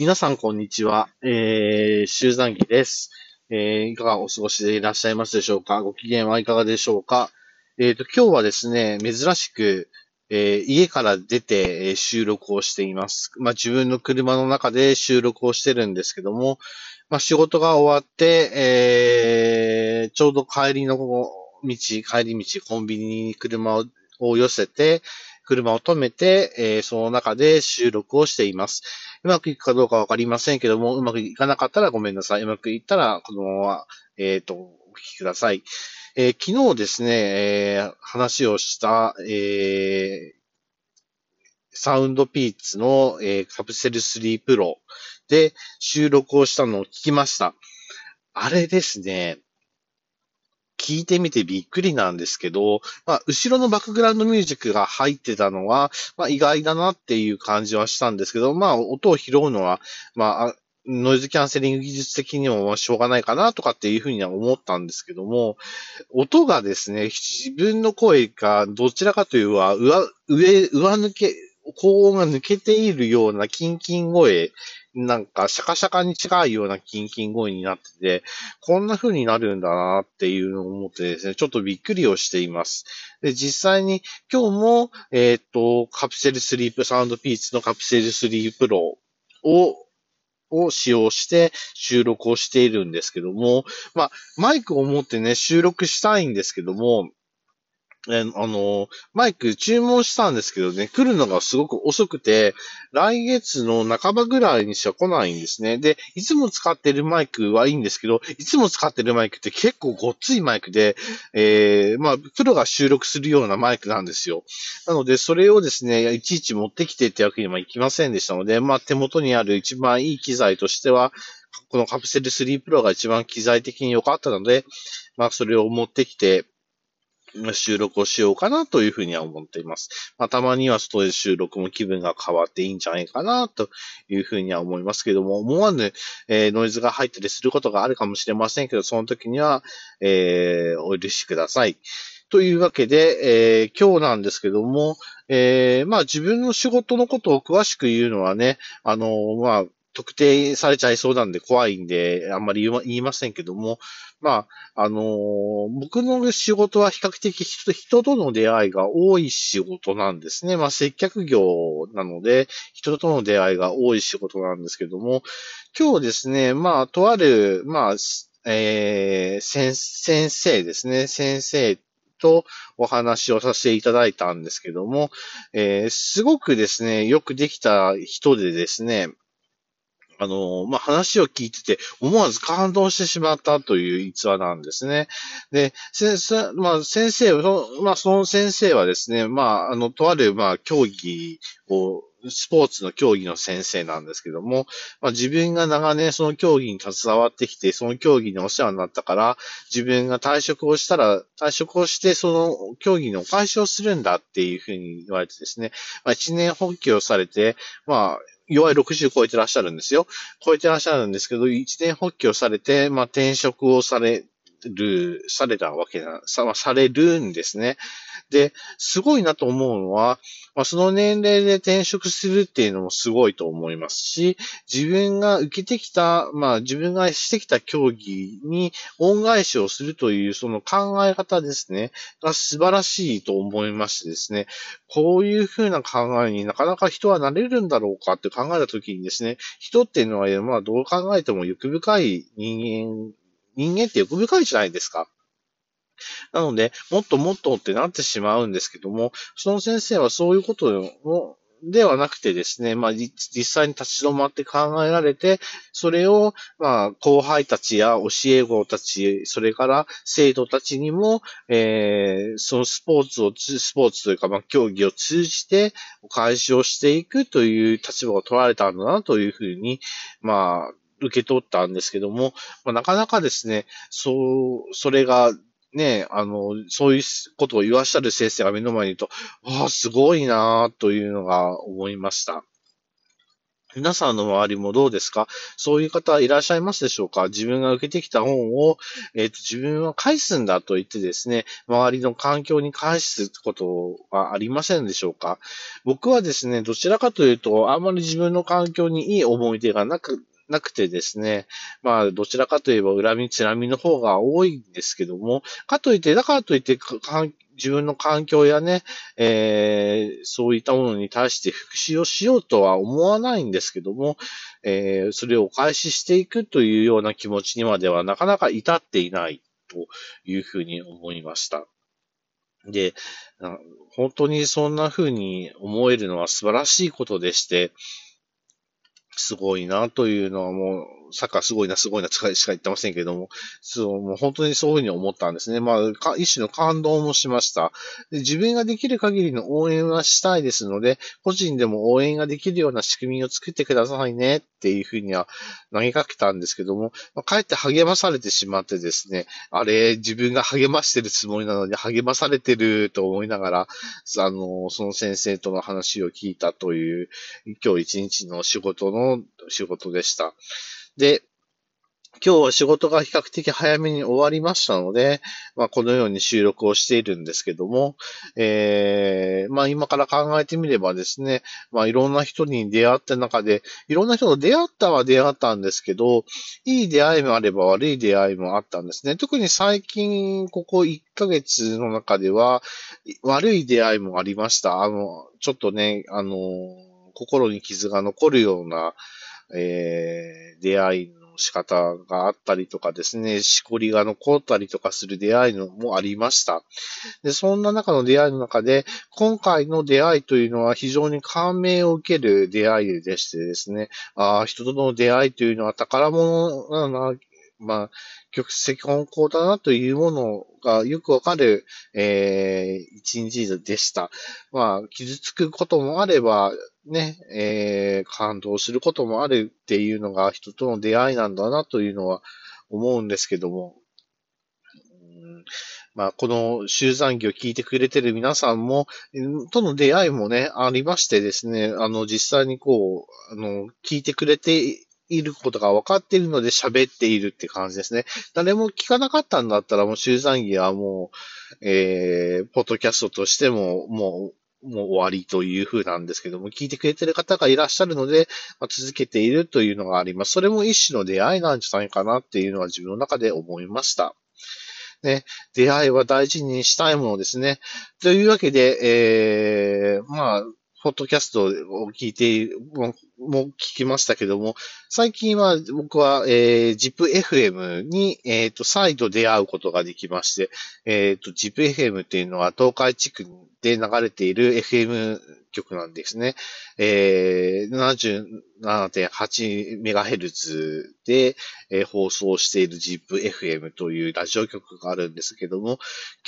皆さん、こんにちは。えー、集団儀です。えー、いかがお過ごしでいらっしゃいますでしょうか？ご機嫌はいかがでしょうか？えっ、ー、と、今日はですね、珍しく、えー、家から出て、え、収録をしています。まあ、自分の車の中で収録をしてるんですけども、まあ、仕事が終わって、えー、ちょうど帰りの道、帰り道、コンビニに車を寄せて、車を止めて、えー、その中で収録をしています。うまくいくかどうかわかりませんけども、うまくいかなかったらごめんなさい。うまくいったら、このまま、えっ、ー、と、お聞きください。えー、昨日ですね、えー、話をした、えサウンドピーツの、えカプセル3プロで収録をしたのを聞きました。あれですね、聞いてみてびっくりなんですけど、まあ、後ろのバックグラウンドミュージックが入ってたのは、まあ、意外だなっていう感じはしたんですけど、まあ、音を拾うのは、まあ、ノイズキャンセリング技術的にもしょうがないかなとかっていうふうには思ったんですけども、音がですね、自分の声がどちらかというと、上、上、上抜け、高音が抜けているようなキンキン声なんか、シャカシャカに近いようなキンキン声になってて、こんな風になるんだなっていうのを思ってですね、ちょっとびっくりをしています。で、実際に今日も、えっ、と、カプセルスリープサウンドピーツのカプセル3プロをを使用して収録をしているんですけども、まあ、マイクを持ってね、収録したいんですけども、えあの、マイク注文したんですけどね、来るのがすごく遅くて、来月の半ばぐらいにしか来ないんですね。で、いつも使ってるマイクはいいんですけど、いつも使ってるマイクって結構ごっついマイクで、えー、まあ、プロが収録するようなマイクなんですよ。なので、それをですね、いちいち持ってきてってわけにはいきませんでしたので、まあ、手元にある一番いい機材としては、このカプセル3 Pro が一番機材的に良かったので、まあ、それを持ってきて、収録をしようかなというふうには思っています。まあ、たまには外で収録も気分が変わっていいんじゃないかなというふうには思いますけども、思わぬ、えー、ノイズが入ったりすることがあるかもしれませんけど、その時には、えー、お許しください。というわけで、えー、今日なんですけども、えー、まあ自分の仕事のことを詳しく言うのはね、あの、まあ、特定されちゃいそうなんで怖いんで、あんまり言いませんけども、まあ、あのー、僕の仕事は比較的人人との出会いが多い仕事なんですね。まあ、接客業なので、人との出会いが多い仕事なんですけども、今日ですね、まあ、とある、まあ、えー、先生ですね、先生とお話をさせていただいたんですけども、えー、すごくですね、よくできた人でですね、あの、まあ、話を聞いてて、思わず感動してしまったという逸話なんですね。で、先生、まあ、先生、まあ、その先生はですね、まあ、あの、とある、ま、競技を、スポーツの競技の先生なんですけども、まあ、自分が長年その競技に携わってきて、その競技にお世話になったから、自分が退職をしたら、退職をして、その競技のお返しをするんだっていうふうに言われてですね、まあ、一年発起をされて、まあ、弱い60超えてらっしゃるんですよ。超えてらっしゃるんですけど、一年発起をされて、まあ、転職をされる、されたわけな、さ、されるんですね。で、すごいなと思うのは、まあ、その年齢で転職するっていうのもすごいと思いますし、自分が受けてきた、まあ自分がしてきた競技に恩返しをするというその考え方ですね、が素晴らしいと思いましてですね、こういうふうな考えになかなか人はなれるんだろうかって考えたときにですね、人っていうのは、まあどう考えても欲深い人間人間って欲深いじゃないですか。なので、もっともっとってなってしまうんですけども、その先生はそういうことを、ではなくてですね、まあ、実際に立ち止まって考えられて、それを、まあ、後輩たちや教え子たち、それから生徒たちにも、えー、そのスポーツを、スポーツというか、まあ、競技を通じて、お返しをしていくという立場を取られたんだな、というふうに、まあ、受け取ったんですけども、まあ、なかなかですね、そう、それが、ね、あの、そういうことを言わしゃる先生が目の前にいると、ああ、すごいなというのが思いました。皆さんの周りもどうですか？そういう方いらっしゃいますでしょうか？自分が受けてきた本を、えっ、ー、と、自分は返すんだと言ってですね、周りの環境に返すことはありませんでしょうか？僕はですね、どちらかというと、あんまり自分の環境にいい思い出がなく、なくてですね、まあ、どちらかといえば恨み、つらみの方が多いんですけども、かといって、だからといって、自分の環境やね、えー、そういったものに対して復讐をしようとは思わないんですけども、えー、それをお返ししていくというような気持ちにまではなかなか至っていないというふうに思いました。で、本当にそんな風に思えるのは素晴らしいことでして、すごいなというのはもう、サッカーすごいな、すごいな、しか言ってませんけども、そう、もう本当にそういうふうに思ったんですね。まあ、一種の感動もしましたで。自分ができる限りの応援はしたいですので、個人でも応援ができるような仕組みを作ってくださいねっていうふうには投げかけたんですけども、まあ、かえって励まされてしまってですね、あれ、自分が励ましてるつもりなのに励まされてると思いながら、あの、その先生との話を聞いたという、今日一日の仕事の仕事でした。で、今日は仕事が比較的早めに終わりましたので、まあ、このように収録をしているんですけども、えー、まあ、今から考えてみればですね、まあ、いろんな人に出会った中で、いろんな人と出会ったは出会ったんですけど、いい出会いもあれば悪い出会いもあったんですね。特に最近、ここ1ヶ月の中では、悪い出会いもありました。あの、ちょっとね、あの、心に傷が残るような、えー、出会いの仕方があったりとかですね、しこりが残ったりとかする出会いのもありました。で、そんな中の出会いの中で、今回の出会いというのは非常に感銘を受ける出会いでしてですね、ああ、人との出会いというのは宝物だな、まあ、曲石本校だなというものがよくわかる、えー、一日でした。まあ、傷つくこともあれば、ね、えー、感動することもあるっていうのが人との出会いなんだなというのは思うんですけども、まあ、この集残儀を聞いてくれてる皆さんも、との出会いもね、ありましてですね、あの、実際にこう、あの、聞いてくれていることが分かっているので喋っているって感じですね。誰も聞かなかったんだったらもう集残儀はもう、えー、ポッドキャストとしてももうもう終わりという風なんですけども、聞いてくれてる方がいらっしゃるので、まあ、続けているというのがあります。それも一種の出会いなんじゃないかなっていうのは自分の中で思いました。ね、出会いは大事にしたいものですね。というわけで、えー、まあ、ポッドキャストを聞いている、も聞きましたけども、最近は僕は、えー、ZIPFM に、えっ、ー、と、再度出会うことができまして、えっ、ー、と、ZIPFM っていうのは東海地区で流れている FM 局なんですね。えー、77.8MHz で、えー、放送している ZIPFM というラジオ局があるんですけども、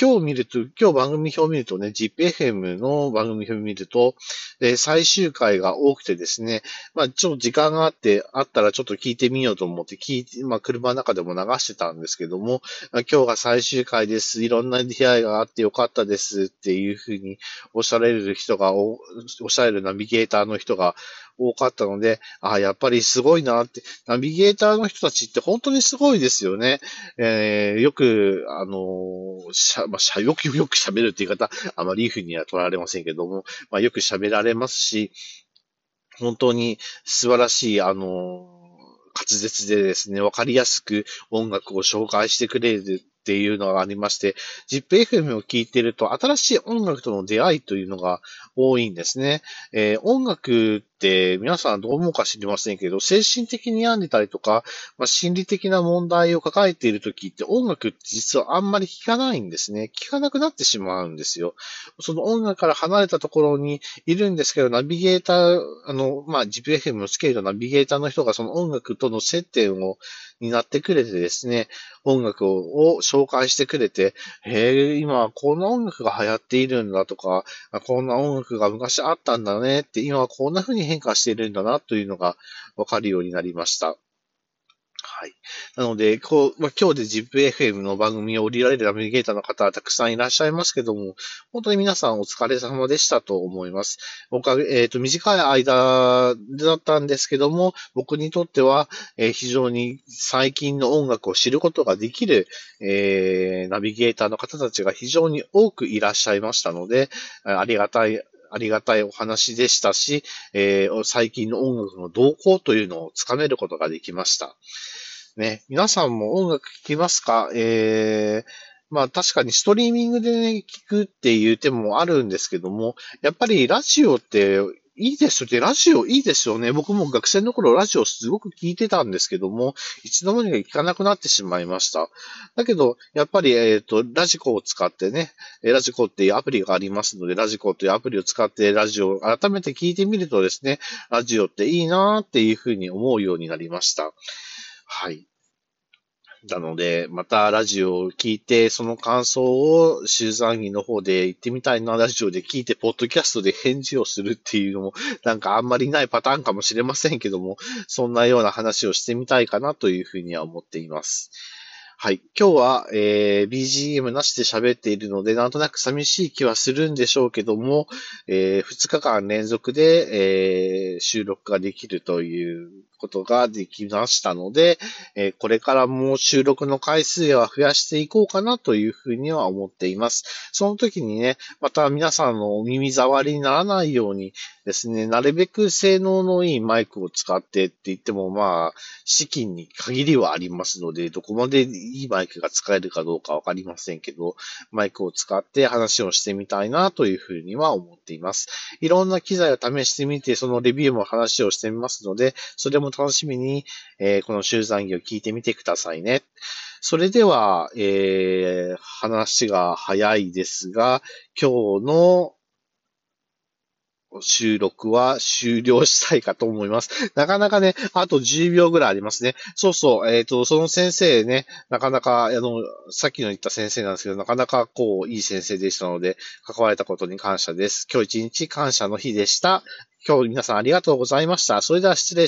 今日見ると、今日番組表を見るとね、ZIPFM の番組表を見ると、えー、最終回が多くてですね、まあ、ちょっと時間があって、あったらちょっと聞いてみようと思って聞いて、まあ、車の中でも流してたんですけども、今日が最終回です。いろんな出会いがあってよかったですっていうふうにおっしゃれる人が、おっしゃれるナビゲーターの人が多かったので、ああ、やっぱりすごいなって、ナビゲーターの人たちって本当にすごいですよね。えー、よく、あのしゃ、まあ、しゃ、よくよく喋るって言い方、あまりいい風には取られませんけども、まあ、よく喋られますし、本当に素晴らしい、あの滑舌でですね、わかりやすく音楽を紹介してくれるっていうのがありまして、ZIPFM を聴いていると新しい音楽との出会いというのが多いんですね。えー、音楽皆さんどう思うか知りませんけど、精神的に病んでたりとか、まあ、心理的な問題を抱えている時って音楽って実はあんまり聴かないんですね。聴かなくなってしまうんですよ。その音楽から離れたところにいるんですけど、ナビゲーター、あの、まあ、GPFM をつけるとナビゲーターの人がその音楽との接点をになってくれてですね、音楽を紹介してくれて、へえ、今こんな音楽が流行っているんだとか、こんな音楽が昔あったんだねって、今はこんな風に変化しているんだなというのがわかるようになりました。はい。なので、こう、まあ、今日で ZIPFM の番組を降りられるナビゲーターの方はたくさんいらっしゃいますけども、本当に皆さんお疲れ様でしたと思います。おかげ、えっ、ー、と、短い間だったんですけども、僕にとっては、えー、非常に最近の音楽を知ることができる、えー、ナビゲーターの方たちが非常に多くいらっしゃいましたので、ありがたい、ありがたいお話でしたし、えー、最近の音楽の動向というのをつかめることができました。ね、皆さんも音楽聴きますか？えー、まあ確かにストリーミングでね、聞くっていう手もあるんですけども、やっぱりラジオっていいですよね。ラジオいいですよね。僕も学生の頃ラジオすごく聞いてたんですけども、一度もにか聞かなくなってしまいました。だけど、やっぱり、えっ、ー、と、ラジコを使ってね、ラジコっていうアプリがありますので、ラジコというアプリを使ってラジオを改めて聞いてみるとですね、ラジオっていいなーっていうふうに思うようになりました。はい。なので、またラジオを聞いて、その感想を集団議の方で言ってみたいな、ラジオで聞いて、ポッドキャストで返事をするっていうのも、なんかあんまりないパターンかもしれませんけども、そんなような話をしてみたいかなというふうには思っています。はい。今日は、えー、BGM なしで喋っているので、なんとなく寂しい気はするんでしょうけども、えー、2日間連続で、えー、収録ができるということができましたので、えー、これからも収録の回数は増やしていこうかなというふうには思っています。その時にね、また皆さんのお耳障りにならないようにですね、なるべく性能のいいマイクを使ってって言っても、まあ、資金に限りはありますので、どこまでいいマイクが使えるかどうかわかりませんけど、マイクを使って話をしてみたいなというふうには思っています。いろんな機材を試してみて、そのレビューも話をしてみますので、それも楽しみに、えー、この集残儀を聞いてみてくださいね。それでは、えー、話が早いですが、今日の収録は終了したいかと思います。なかなかね、あと10秒ぐらいありますね。そうそう、えっ、ー、と、その先生ね、なかなか、あの、さっきの言った先生なんですけど、なかなかこう、いい先生でしたので、関われたことに感謝です。今日一日感謝の日でした。今日皆さんありがとうございました。それでは失礼